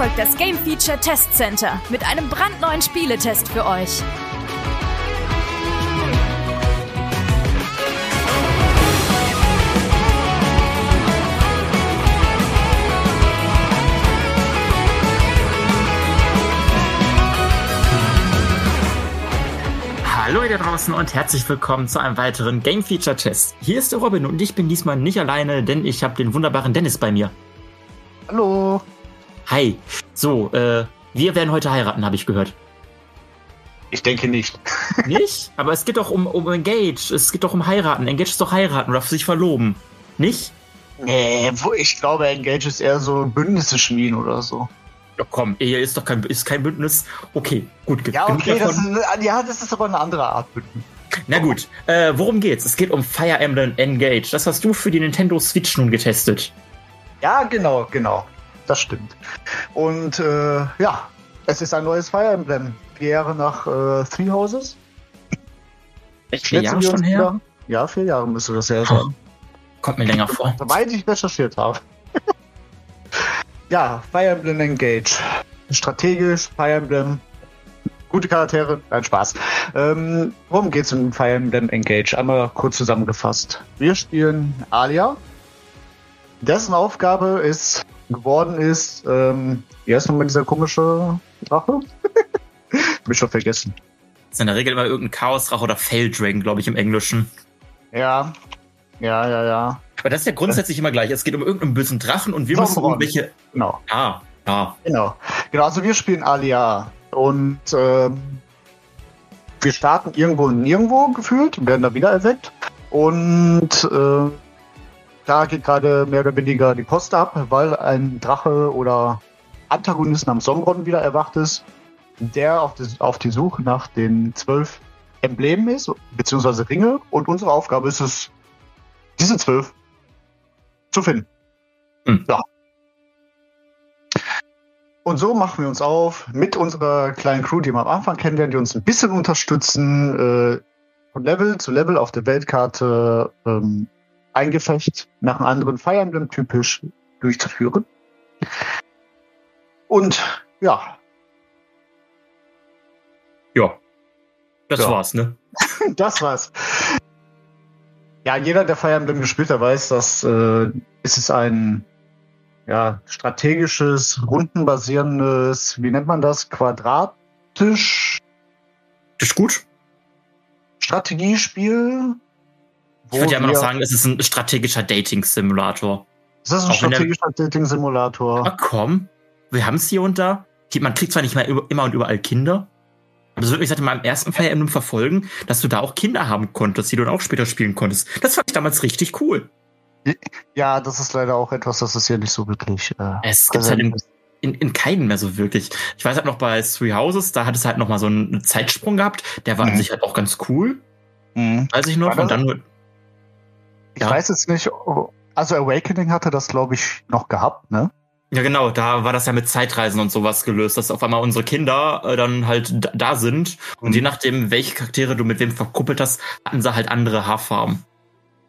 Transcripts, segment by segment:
Folgt das Game Feature Test Center mit einem brandneuen Spieletest für euch. Hallo ihr da draußen und herzlich willkommen zu einem weiteren Game Feature Test. Hier ist der Robin und ich bin diesmal nicht alleine, denn ich habe den wunderbaren Dennis bei mir. Hallo. Hi. So, äh, wir werden heute heiraten, habe ich gehört. Ich denke nicht. Nicht? Aber es geht doch um, um Engage. Es geht doch um heiraten. Engage ist doch heiraten oder sich verloben. Nicht? Nee, wo ich glaube, Engage ist eher so Bündnisse schmieden oder so. Ja, komm, Ehe ist doch kein, ist kein Bündnis. Okay, gut. Ja, okay, das ist, ja, das ist aber eine andere Art Bündnis. Na gut, äh, worum geht's? Es geht um Fire Emblem Engage. Das hast du für die Nintendo Switch nun getestet. Ja, genau, genau. Das stimmt. Und äh, ja, es ist ein neues Fire Emblem. Vier Jahre nach äh, Three Houses. Echt vier Jahre schon her? wieder? Ja, vier Jahre müsste das her sein. Kommt mir länger vor. Soweit ich recherchiert habe. ja, Fire Emblem Engage. Strategisch, Fire Emblem. Gute Charaktere, nein, Spaß. Ähm, worum geht's in Fire Emblem Engage? Einmal kurz zusammengefasst. Wir spielen Alia, dessen Aufgabe ist geworden ist, ähm, wie heißt nochmal dieser komische Drache? Hab ich schon vergessen. Das ist in der Regel immer irgendein Chaosdrache oder Felldragon, glaube ich, im Englischen. Ja, ja, ja, ja. Aber das ist ja grundsätzlich immer gleich. Es geht um irgendeinen bösen Drachen und wir müssen Sombron. irgendwelche. Genau. Ah, ja. Genau. Genau, also wir spielen Alia und ähm, wir starten irgendwo und nirgendwo gefühlt werden da wieder erweckt. Und äh, da geht gerade mehr oder weniger die Post ab, weil ein Drache oder Antagonist namens Sombron wieder erwacht ist, der auf die, auf die Suche nach den zwölf Emblemen ist, beziehungsweise Ringe. Und unsere Aufgabe ist es, diese zwölf zu finden. Hm. Ja. Und so machen wir uns auf mit unserer kleinen Crew, die wir am Anfang kennenlernen, die uns ein bisschen unterstützen, äh, von Level zu Level auf der Weltkarte ähm, ein Gefecht nach einem anderen Fire Emblem typisch durchzuführen. Und ja, Ja. Das Ja. war's, ne? das war's. Ja, jeder, der Fire Emblem gespielt hat, weiß, dass äh, es ist ein ja, strategisches, rundenbasierendes, wie nennt man das, quadratisch Ist gut. Strategiespiel. Ich würde ja immer noch sagen, es ist ein strategischer Dating-Simulator. Es ist ein auch strategischer Dating-Simulator. Ah, komm. Wir haben's hier und da. Man kriegt zwar nicht mehr immer und überall Kinder. Aber es wird mich seit meinem ersten Fire Emblem verfolgen, dass du da auch Kinder haben konntest, die du dann auch später spielen konntest. Das fand ich damals richtig cool. Ja, das ist leider auch etwas, das ist hier nicht so wirklich. Äh, Es gibt's halt in, in, in keinen mehr so wirklich. Ich weiß halt noch bei Three Houses, da hat es halt noch mal so einen Zeitsprung gehabt. Der war an Mhm. sich halt auch ganz cool, Mhm. weiß ich noch. Und das- dann Ich Ja. weiß jetzt nicht, also Awakening hatte das, glaube ich, noch gehabt, ne? Ja, genau, da war das ja mit Zeitreisen und sowas gelöst, dass auf einmal unsere Kinder äh, dann halt da, sind. Und Mhm. je nachdem, welche Charaktere du mit wem verkuppelt hast, hatten sie halt andere Haarfarben.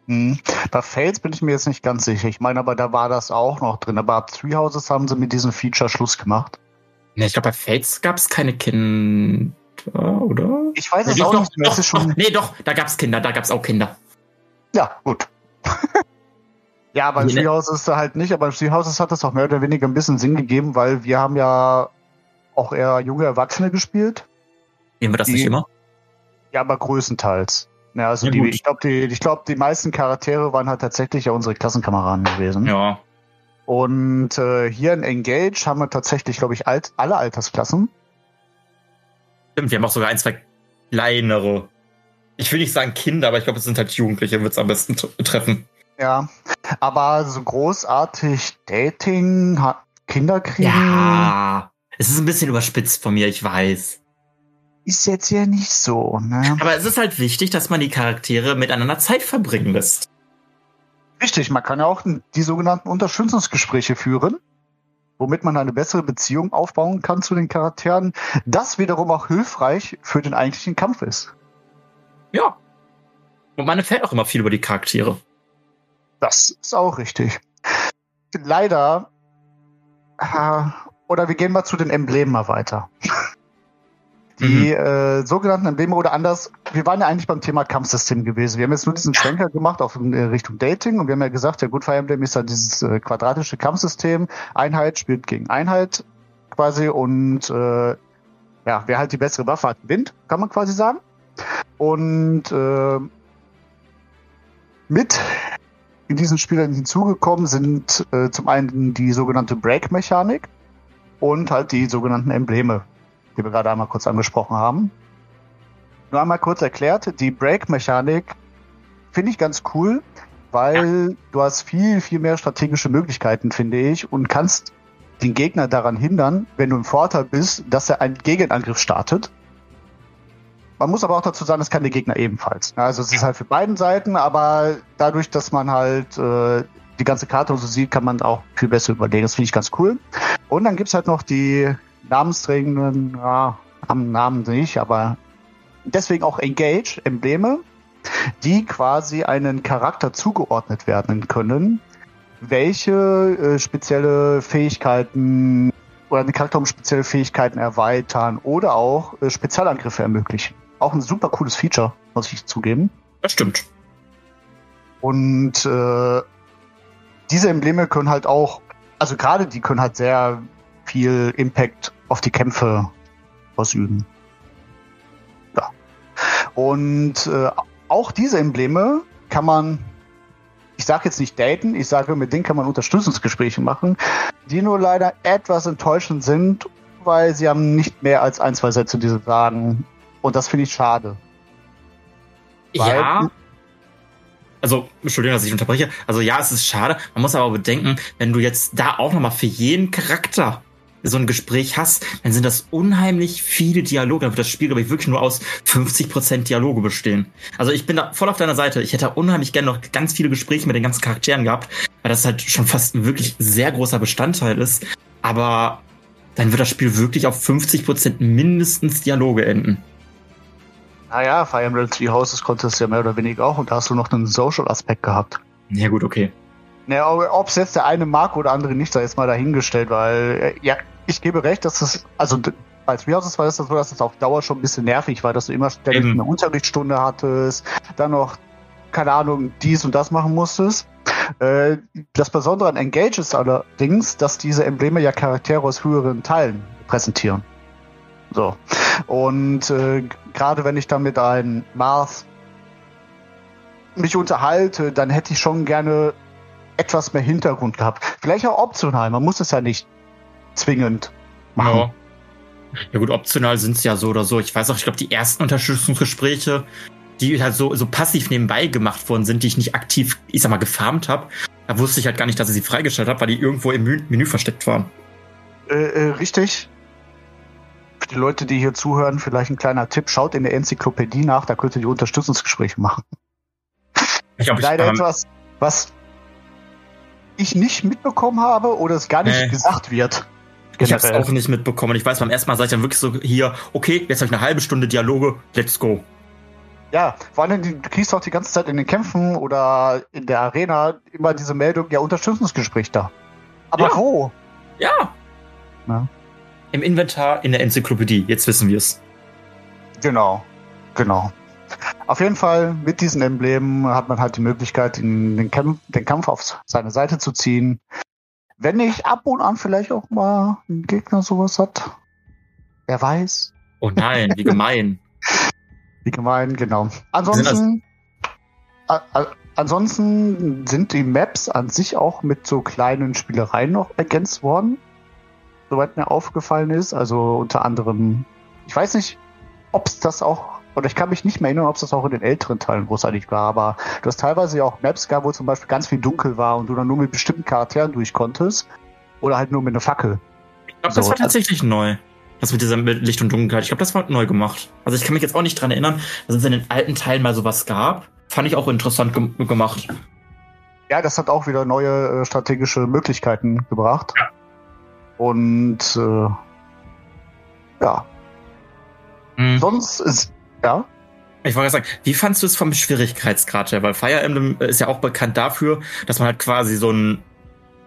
Mhm. Bei Fails bin ich mir jetzt nicht ganz sicher. Ich meine, aber da war das auch noch drin. Aber ab Three Houses haben sie mit diesem Feature Schluss gemacht. Ne, ich glaube, bei Fates gab es keine Kinder, oder? Ich weiß es Nee, auch doch, nicht doch, Es doch, nee, doch, da gab's Kinder, da gab's auch Kinder. Ja, gut. ja, bei Nee, ne- Treehouses halt nicht, aber Treehouses hat das auch mehr oder weniger ein bisschen Sinn gegeben, weil wir haben ja auch eher junge Erwachsene gespielt. Nehmen wir das Die- nicht immer? Ja, aber größtenteils. Ja, also Ja, die, ich glaube, die, ich glaube, die meisten Charaktere waren halt tatsächlich ja unsere Klassenkameraden gewesen. Ja. Und äh, hier in Engage haben wir tatsächlich, glaube ich, alt, alle Altersklassen. Stimmt, wir haben auch sogar ein, zwei kleinere. Ich will nicht sagen Kinder, aber ich glaube, es sind halt Jugendliche, wird's am besten treffen. Ja, aber so großartig Dating, Kinder kriegen, Ja. Es ist ein bisschen überspitzt von mir, ich weiß. ist jetzt hier nicht so. Ne? Aber es ist halt wichtig, dass man die Charaktere miteinander Zeit verbringen lässt. Richtig, man kann ja auch die sogenannten Unterstützungsgespräche führen, womit man eine bessere Beziehung aufbauen kann zu den Charakteren, das wiederum auch hilfreich für den eigentlichen Kampf ist. Ja. Und man erfährt auch immer viel über die Charaktere. Das ist auch richtig. Leider, äh, oder wir gehen mal zu den Emblemen mal weiter. Die äh, sogenannten Embleme oder anders, wir waren ja eigentlich beim Thema Kampfsystem gewesen. Wir haben jetzt nur diesen Schwenker gemacht auf in äh, Richtung Dating und wir haben ja gesagt, ja gut, Fire Emblem ist ja dieses äh, quadratische Kampfsystem. Einheit spielt gegen Einheit quasi und äh, ja, wer halt die bessere Waffe hat, gewinnt, kann man quasi sagen. Und äh, mit in diesen Spielern hinzugekommen sind äh, zum einen die sogenannte Break-Mechanik und halt die sogenannten Embleme, die wir gerade einmal kurz angesprochen haben. Nur einmal kurz erklärt, die Break-Mechanik finde ich ganz cool, weil du hast viel, viel mehr strategische Möglichkeiten, finde ich, und kannst den Gegner daran hindern, wenn du im Vorteil bist, dass er einen Gegenangriff startet. Man muss aber auch dazu sagen, das kann der Gegner ebenfalls. Also es ist halt für beiden Seiten, aber dadurch, dass man halt äh, die ganze Karte so sieht, kann man auch viel besser überlegen. Das finde ich ganz cool. Und dann gibt's halt noch die namensträgenden, ja, haben Namen nicht, aber deswegen auch Engage, Embleme, die quasi einen Charakter zugeordnet werden können, welche äh, spezielle Fähigkeiten oder den Charakter um spezielle Fähigkeiten erweitern oder auch äh, Spezialangriffe ermöglichen. Auch ein super cooles Feature, muss ich zugeben. Das stimmt. Und äh, diese Embleme können halt auch, also gerade die können halt sehr viel Impact auf die Kämpfe ausüben. Ja. Und äh, auch diese Embleme kann man, ich sage jetzt nicht daten, ich sage, mit denen kann man Unterstützungsgespräche machen, die nur leider etwas enttäuschend sind, weil sie haben nicht mehr als ein, zwei Sätze, die sie sagen. Und das finde ich schade. Ja. Also, Entschuldigung, dass ich unterbreche. Also ja, es ist schade. Man muss aber bedenken, wenn du jetzt da auch nochmal für jeden Charakter so ein Gespräch hast, dann sind das unheimlich viele Dialoge. Dann wird das Spiel, glaube ich, wirklich nur aus 50% Dialoge bestehen. Also ich bin da voll auf deiner Seite. Ich hätte unheimlich gerne noch ganz viele Gespräche mit den ganzen Charakteren gehabt, weil das halt schon fast ein wirklich sehr großer Bestandteil ist. Aber dann wird das Spiel wirklich auf 50% mindestens Dialoge enden. Naja, Fire Emblem Three Houses konntest du ja mehr oder weniger auch und da hast du noch einen Social-Aspekt gehabt. Ja gut, okay. Naja, ob es jetzt der eine mag oder andere nicht, sei jetzt mal dahingestellt, weil, äh, ja, ich gebe recht, dass das, also bei Three Houses war das so, dass das auf Dauer schon ein bisschen nervig war, dass du immer ständig Eben. eine Unterrichtsstunde hattest, dann noch, keine Ahnung, dies und das machen musstest. Äh, das Besondere an Engage ist allerdings, dass diese Embleme ja Charaktere aus höheren Teilen präsentieren. So. Und äh, gerade wenn ich dann mit einem Mars mich unterhalte, dann hätte ich schon gerne etwas mehr Hintergrund gehabt. Vielleicht auch optional, man muss es ja nicht zwingend machen. Ja. Ja gut, optional sind es ja so oder so. Ich weiß auch, ich glaube, die ersten Unterstützungsgespräche, die halt so, so passiv nebenbei gemacht worden sind, die ich nicht aktiv, ich sag mal, gefarmt habe, da wusste ich halt gar nicht, dass ich sie freigestellt habe, weil die irgendwo im Menü, Menü versteckt waren. Äh, äh, richtig. Die Leute, die hier zuhören, vielleicht ein kleiner Tipp, schaut in der Enzyklopädie nach, da könnt ihr die Unterstützungsgespräche machen. Ich glaube, ich Leider ähm, etwas, was ich nicht mitbekommen habe oder es gar nicht Nee. gesagt wird. ich habe es auch nicht mitbekommen. Ich weiß, beim ersten Mal sag ich dann wirklich so hier, okay, jetzt habe ich eine halbe Stunde Dialoge, let's go. Ja, vor allem, du kriegst auch die ganze Zeit in den Kämpfen oder in der Arena immer diese Meldung, ja, Unterstützungsgespräch da. Aber Ja. wo? Ja. Ja. Im Inventar in der Enzyklopädie, jetzt wissen wir es. Genau, genau. Auf jeden Fall mit diesen Emblemen hat man halt die Möglichkeit, in den, Kämpf, den Kampf auf seine Seite zu ziehen. Wenn nicht ab und an vielleicht auch mal ein Gegner sowas hat. Wer weiß. Oh nein, wie gemein. Wie gemein, genau. Ansonsten, ansonsten sind die Maps an sich auch mit so kleinen Spielereien noch ergänzt worden. Soweit mir aufgefallen ist. Also unter anderem, ich weiß nicht, ob es das auch und ich kann mich nicht mehr erinnern, ob es das auch in den älteren Teilen großartig war, aber du hast teilweise ja auch Maps gehabt, wo zum Beispiel ganz viel dunkel war und du dann nur mit bestimmten Charakteren durch konntest. Oder halt nur mit einer Fackel. Ich glaube, das so, war tatsächlich neu. Das mit dieser Licht- und Dunkelheit. Ich glaube, das war neu gemacht. Also ich kann mich jetzt auch nicht dran erinnern, dass es in den alten Teilen mal sowas gab. Fand ich auch interessant ge gemacht. Ja, das hat auch wieder neue äh, strategische Möglichkeiten gebracht. Ja. Und äh, ja. Mhm. Sonst ist, ja. Ich wollte sagen, wie fandst du es vom Schwierigkeitsgrad her? Weil Fire Emblem ist ja auch bekannt dafür, dass man halt quasi so einen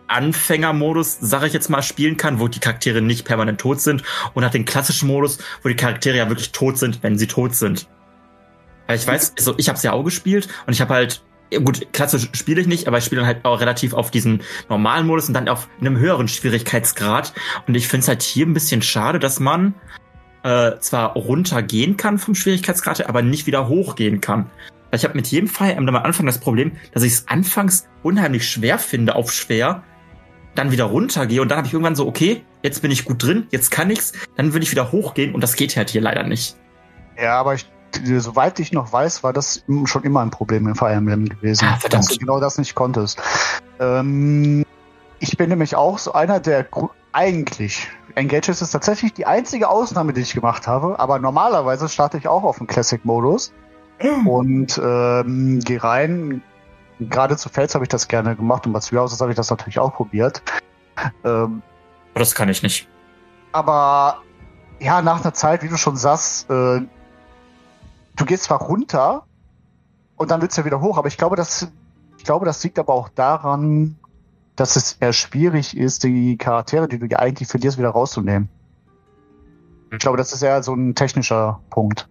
Anfängermodus, sage ich jetzt mal, spielen kann, wo die Charaktere nicht permanent tot sind und hat den klassischen Modus, wo die Charaktere ja wirklich tot sind, wenn sie tot sind. Weil ich weiß, also ich habe es ja auch gespielt und ich habe halt gut, klassisch spiele ich nicht, aber ich spiele dann halt auch relativ auf diesen normalen Modus und dann auf einem höheren Schwierigkeitsgrad. Und ich finde es halt hier ein bisschen schade, dass man äh, zwar runtergehen kann vom Schwierigkeitsgrad, aber nicht wieder hochgehen kann. Weil ich habe mit jedem Emblem am Anfang das Problem, dass ich es anfangs unheimlich schwer finde auf schwer, dann wieder runtergehe und dann habe ich irgendwann so, okay, jetzt bin ich gut drin, jetzt kann ich's, dann will ich wieder hochgehen und das geht halt hier leider nicht. Ja, aber ich, soweit ich noch weiß, war das schon immer ein Problem im Fire Emblem gewesen, ah, dass du genau das nicht konntest. Ähm, ich bin nämlich auch so einer, der eigentlich Engages ist tatsächlich die einzige Ausnahme, die ich gemacht habe, aber normalerweise starte ich auch auf dem Classic-Modus mhm. und ähm, gehe rein. Gerade zu Fels habe ich das gerne gemacht und bei Houses habe ich das natürlich auch probiert. Ähm, das kann ich nicht. Aber ja, nach einer Zeit, wie du schon sagst, äh, du gehst zwar runter und dann willst du ja wieder hoch, aber ich glaube, das, ich glaube, das liegt aber auch daran, dass es eher schwierig ist, die Charaktere, die du ja eigentlich verlierst, wieder rauszunehmen. Ich glaube, das ist eher so ein technischer Punkt.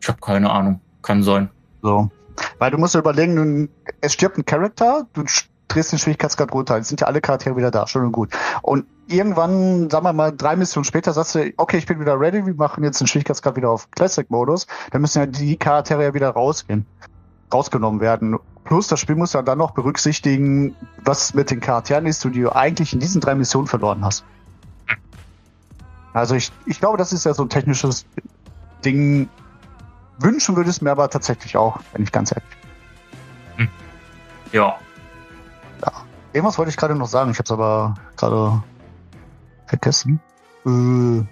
Ich habe keine Ahnung. Kann sein. So. Weil du musst dir überlegen, es stirbt ein Charakter, du drehst den Schwierigkeitsgrad runter, jetzt sind ja alle Charaktere wieder da, schön und gut. Und irgendwann, sagen wir mal, drei Missionen später sagst du, okay, ich bin wieder ready, wir machen jetzt den Schwierigkeitsgrad wieder auf Classic-Modus, dann müssen ja die Charaktere ja wieder rausgehen, rausgenommen werden. Plus das Spiel muss ja dann noch berücksichtigen, was mit den Charakteren ist, die du eigentlich in diesen drei Missionen verloren hast. Also ich, ich glaube, das ist ja so ein technisches Ding. Wünschen würde es mir aber tatsächlich auch, wenn ich ganz ehrlich bin. Hm. Ja. Ja. Irgendwas wollte ich gerade noch sagen, ich habe es aber gerade vergessen. Äh,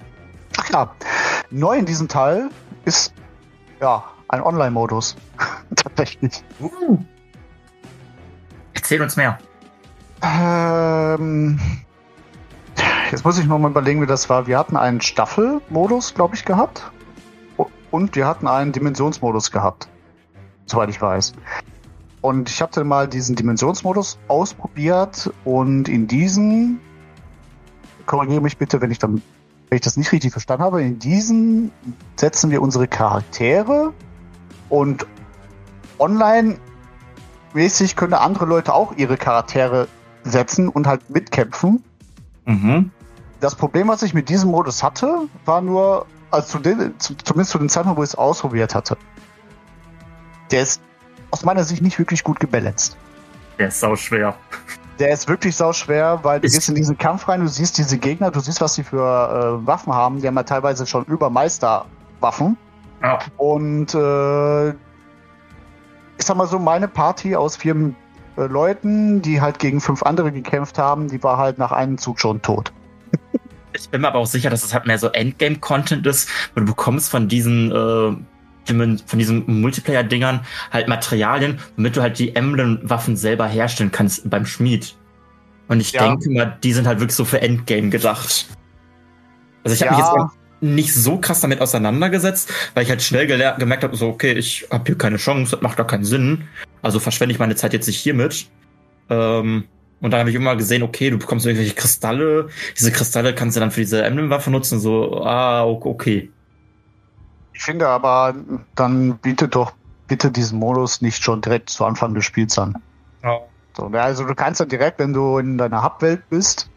ach ja, neu in diesem Teil ist ja ein Online-Modus. tatsächlich. Uh. Erzähl uns mehr. Ähm, jetzt muss ich noch mal überlegen, wie das war. Wir hatten einen Staffelmodus, glaube ich, gehabt. Und wir hatten einen Dimensionsmodus gehabt. Soweit ich weiß. Und ich hatte mal diesen Dimensionsmodus ausprobiert und in diesen, korrigiere mich bitte, wenn ich dann, wenn ich das nicht richtig verstanden habe, in diesen setzen wir unsere Charaktere und online mäßig können andere Leute auch ihre Charaktere setzen und halt mitkämpfen. Mhm. Das Problem, was ich mit diesem Modus hatte, war nur, also zu den, zu, zumindest zu dem Zeitpunkt, wo ich es ausprobiert hatte. Der ist aus meiner Sicht nicht wirklich gut gebalanced. Der ist sau schwer. Der ist wirklich sau schwer, weil du ist gehst in diesen Kampf rein, du siehst diese Gegner, du siehst, was sie für äh, Waffen haben. Die haben ja teilweise schon über Meisterwaffen. Ja. Und äh, ich sag mal so, meine Party aus vier äh, Leuten, die halt gegen fünf andere gekämpft haben, die war halt nach einem Zug schon tot. ich bin mir aber auch sicher, dass es halt mehr so Endgame-Content ist, wo du bekommst von diesen äh, von diesen Multiplayer-Dingern halt Materialien, womit du halt die Emblem-Waffen selber herstellen kannst beim Schmied. Und ich ja. denke mal, die sind halt wirklich so für Endgame gedacht. Also ich habe ja. mich jetzt nicht so krass damit auseinandergesetzt, weil ich halt schnell gemerkt habe, so, okay, ich habe hier keine Chance, das macht gar keinen Sinn. Also verschwende ich meine Zeit jetzt nicht hiermit. Ähm, und dann habe ich immer gesehen, okay, du bekommst irgendwelche Kristalle. Diese Kristalle kannst du dann für diese Emblem-Waffe nutzen. So, ah, okay. Ich finde aber, dann bietet doch bitte diesen Modus nicht schon direkt zu Anfang des Spiels an. Ja. So, also du kannst dann direkt, wenn du in deiner Hubwelt bist,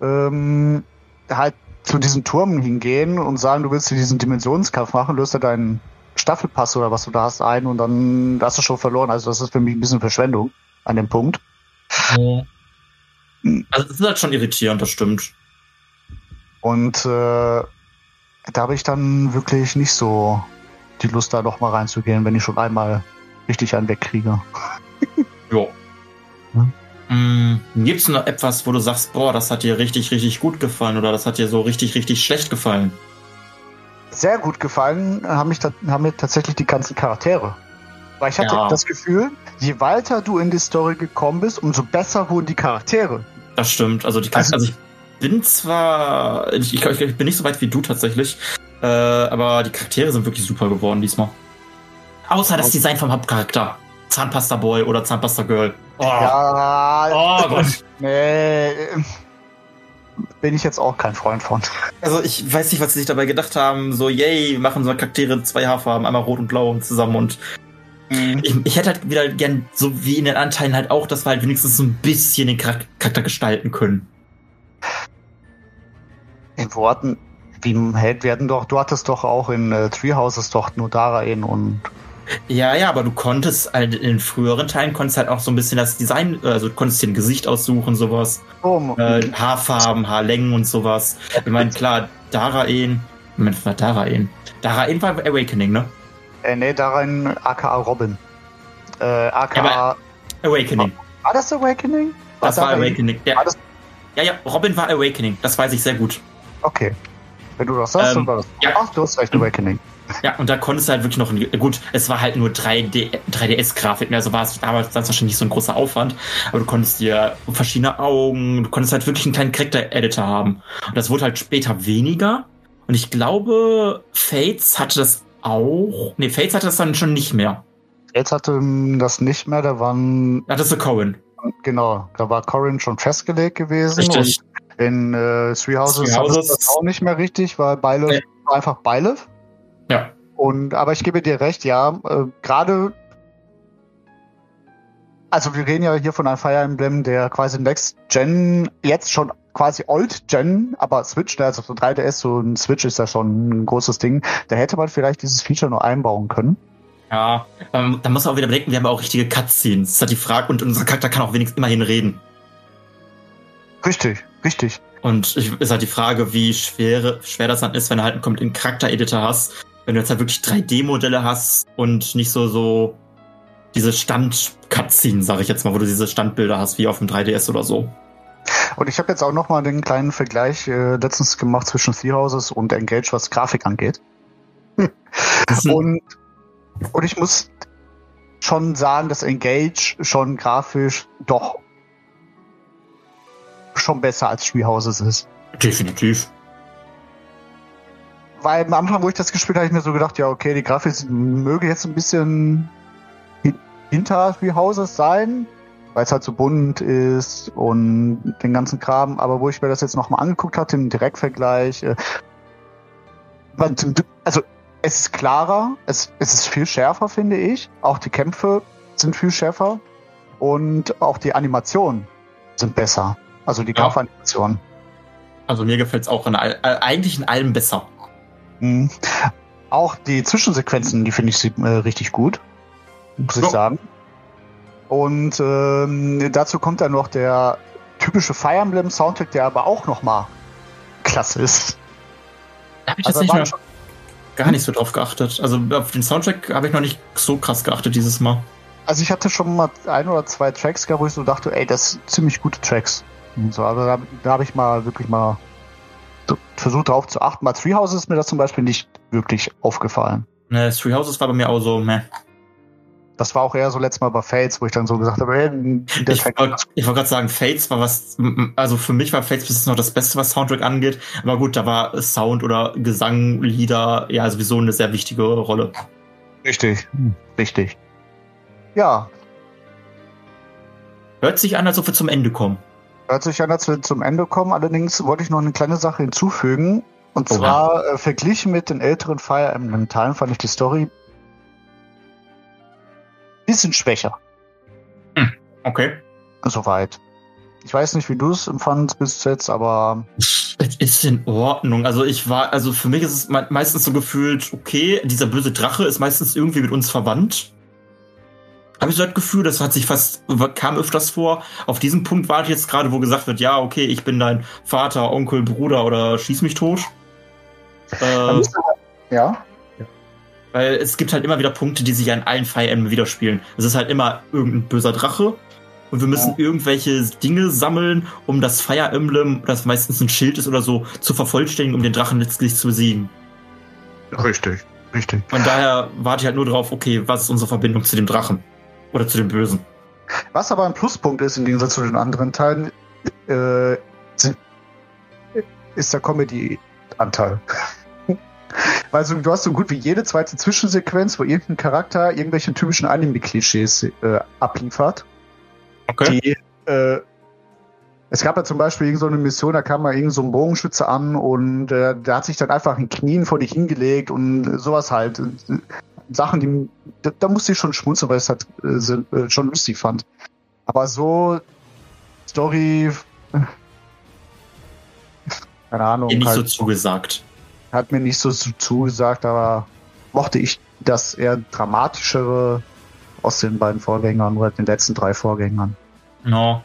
ähm, halt zu diesen Turmen hingehen und sagen, du willst diesen Dimensionskampf machen, löst er deinen Staffelpass oder was du da hast ein und dann hast du schon verloren. Also das ist für mich ein bisschen Verschwendung an dem Punkt. Ja. Also das ist halt schon irritierend, das stimmt. Und äh, da habe ich dann wirklich nicht so die Lust, da noch mal reinzugehen, wenn ich schon einmal richtig einen wegkriege. Jo. Hm? Mm, Gibt es noch etwas, wo du sagst, boah, das hat dir richtig, richtig gut gefallen oder das hat dir so richtig, richtig schlecht gefallen? Sehr gut gefallen haben, mich, haben mir tatsächlich die ganzen Charaktere. Weil ich hatte Ja. das Gefühl, je weiter du in die Story gekommen bist, umso besser wurden die Charaktere. Das stimmt. Also, die, Also- also, ich bin zwar, ich, ich, ich bin nicht so weit wie du tatsächlich, äh, aber die Charaktere sind wirklich super geworden diesmal. Außer das Design vom Hauptcharakter. Zahnpasta Boy oder Zahnpasta Girl. Oh, Ja, oh Gott. nee, äh, bin ich jetzt auch kein Freund von. Also ich weiß nicht, was sie sich dabei gedacht haben. So, yay, wir machen so Charaktere zwei Haarfarben, einmal rot und blau und zusammen. Und ich, ich hätte halt wieder gern, so wie in den Anteilen halt auch, dass wir halt wenigstens so ein bisschen den Charak- Charakter gestalten können. In Worten, wie Held werden doch, du hattest doch auch in äh, Three Houses doch nur Daraen und Ja, ja, aber du konntest halt in früheren Teilen konntest halt auch so ein bisschen das Design, also du konntest dir ein Gesicht aussuchen, sowas. oh, Äh, Haarfarben, Haarlängen und sowas. Ich meine, klar, Daraen. Moment, was war Daraen? Daraen war Awakening, ne? äh, nee, Daraen aka Robin. Äh, aka, Ja, Awakening. war das Awakening? Das war Daraen- Awakening. Ja, War das, ja, ja, Robin war Awakening. Das weiß ich sehr gut. Okay. Wenn du das sagst, Ähm, dann war das. ja. Ach, du hast recht, Awakening. Ja, und da konntest du halt wirklich noch, ein- gut, es war halt nur 3D, 3DS-Grafik, also war es damals wahrscheinlich nicht so ein großer Aufwand, aber du konntest dir verschiedene Augen, du konntest halt wirklich einen kleinen Character-Editor haben. Und das wurde halt später weniger. Und ich glaube, Fates hatte das auch. Nee, Fates hatte das dann schon nicht mehr. Jetzt hatte das nicht mehr, da waren, Da hattest du Cohen. genau, da war Corin schon festgelegt gewesen. Richtig. Und in äh, Three Houses, Three Houses. das auch nicht mehr richtig, weil Beilev Nee. einfach Beilev. Ja. Und aber ich gebe dir recht, ja, äh, gerade also wir reden ja hier von einem Fire Emblem, der quasi Next Gen jetzt schon quasi Old Gen, aber Switch, ne, also so 3DS, so ein Switch ist ja schon ein großes Ding. Da hätte man vielleicht dieses Feature nur einbauen können. Ja, ähm, da muss man auch wieder bedenken, wir haben auch richtige Cutscenes. Das ist halt die Frage, und unser Charakter kann auch wenigstens immerhin reden. Richtig, richtig. Und ich, ist halt die Frage, wie schwer, schwer das dann ist, wenn du halt einen kompletten Charakter-Editor hast. Wenn du jetzt halt wirklich 3D-Modelle hast und nicht so, so diese Stand-Cutscenes, sag ich jetzt mal, wo du diese Standbilder hast, wie auf dem 3DS oder so. Und ich habe jetzt auch noch mal den kleinen Vergleich äh, letztens gemacht zwischen Three Houses und Engage, was Grafik angeht. Und, und ich muss schon sagen, dass Engage schon grafisch doch schon besser als Three Houses ist. Definitiv. Weil am Anfang, wo ich das gespielt habe, habe ich mir so gedacht, ja, okay, die Grafik möge jetzt ein bisschen hin- hinter Three Houses sein, weil es halt so bunt ist und den ganzen Kram. Aber wo ich mir das jetzt nochmal angeguckt hatte, im Direktvergleich, äh, also es ist klarer, es, es ist viel schärfer, finde ich. Auch die Kämpfe sind viel schärfer und auch die Animationen sind besser. Also die Ja. Kampfanimationen. Also mir gefällt's auch in all, eigentlich in allem besser. Mhm. Auch die Zwischensequenzen, die finde ich äh, richtig gut, muss ich Ja. sagen. Und ähm, dazu kommt dann noch der typische Fire Emblem Soundtrack, der aber auch noch mal klasse ist. Da habe ich Also jetzt nicht war mehr schon- gar nicht so drauf geachtet. Also auf den Soundtrack habe ich noch nicht so krass geachtet dieses Mal. Also ich hatte schon mal ein oder zwei Tracks gehabt, wo ich so dachte, ey, das sind ziemlich gute Tracks. So, also da, da habe ich mal wirklich mal versucht darauf zu achten. Bei Three Houses ist mir das zum Beispiel nicht wirklich aufgefallen. Ne, Three Houses war bei mir auch so, meh. Das war auch eher so letztes Mal bei Fates, wo ich dann so gesagt habe, ey, der Ich wollte wollt gerade sagen, Fates war was, also für mich war Fates bis jetzt noch das Beste, was Soundtrack angeht. Aber gut, da war Sound oder Gesang, Lieder ja sowieso eine sehr wichtige Rolle. Richtig, richtig. Ja, Hört sich an, als ob wir zum Ende kommen. Hört sich an, als wir zum Ende kommen. Allerdings wollte ich noch eine kleine Sache hinzufügen. Und Oha. zwar äh, verglichen mit den älteren Fire Emblem Teilen fand ich die Story bisschen schwächer. Okay. Soweit. Ich weiß nicht, wie du es empfandest bis jetzt, aber Es ist in Ordnung. Also ich war, also für mich ist es me- meistens so gefühlt, okay, dieser böse Drache ist meistens irgendwie mit uns verwandt. Habe ich so das Gefühl, das hat sich fast, kam öfters vor. Auf diesem Punkt war ich jetzt gerade, wo gesagt wird, ja, okay, ich bin dein Vater, Onkel, Bruder oder schieß mich tot. Äh, man- ja. Weil es gibt halt immer wieder Punkte, die sich ja in allen Fire Emblem widerspielen. Es ist halt immer irgendein böser Drache und wir müssen ja. irgendwelche Dinge sammeln, um das Fire Emblem, das meistens ein Schild ist oder so, zu vervollständigen, um den Drachen letztlich zu besiegen. Richtig, richtig. Von daher warte ich halt nur drauf, okay, was ist unsere Verbindung zu dem Drachen? Oder zu dem Bösen? Was aber ein Pluspunkt ist im Gegensatz zu den anderen Teilen, äh, ist der Comedy-Anteil. Weil so, du hast so gut wie jede zweite Zwischensequenz, wo irgendein Charakter irgendwelche typischen Anime-Klischees äh, abliefert. Okay. Die, äh, es gab ja zum Beispiel irgendeine so Mission, da kam mal irgend so ein Bogenschütze an und äh, der hat sich dann einfach in Knien vor dich hingelegt und sowas halt. Sachen, die da, da musste ich schon schmunzeln, weil ich es halt äh, äh, schon lustig fand. Aber so Story, keine Ahnung. Mir nicht halt, so zugesagt. Hat mir nicht so zugesagt, aber mochte ich das eher dramatischere aus den beiden Vorgängern oder den letzten drei Vorgängern. No.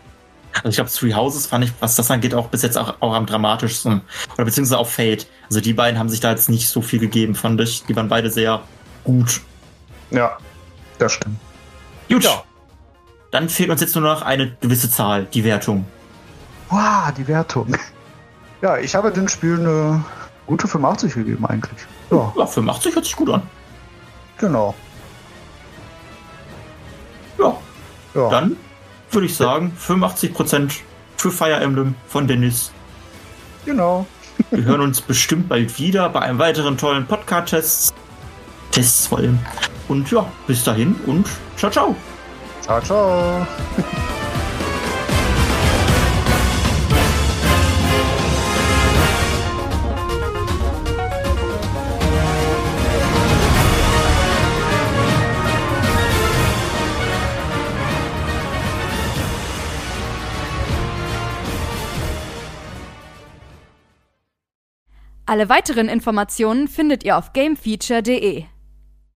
Also ich glaube, Three Houses fand ich, was das angeht, auch bis jetzt auch, auch am dramatischsten. Oder beziehungsweise auch Fate. Also die beiden haben sich da jetzt nicht so viel gegeben, fand ich. Die waren beide sehr gut. Ja, das stimmt. Gut. Ja. Dann fehlt uns jetzt nur noch eine gewisse Zahl, die Wertung. Wow, die Wertung. Ja, ich habe dem Spiel eine gute 85 gegeben eigentlich. Ja, ja 85 hört sich gut an. Genau. Ja. ja. Dann würde ich sagen, 85% für Fire Emblem von Dennis. Genau. Wir hören uns bestimmt bald wieder bei einem weiteren tollen Podcast-Test. Tests vor allem. Und ja, bis dahin und ciao, ciao. Ciao, ciao. Alle weiteren Informationen findet ihr auf gamefeature.de.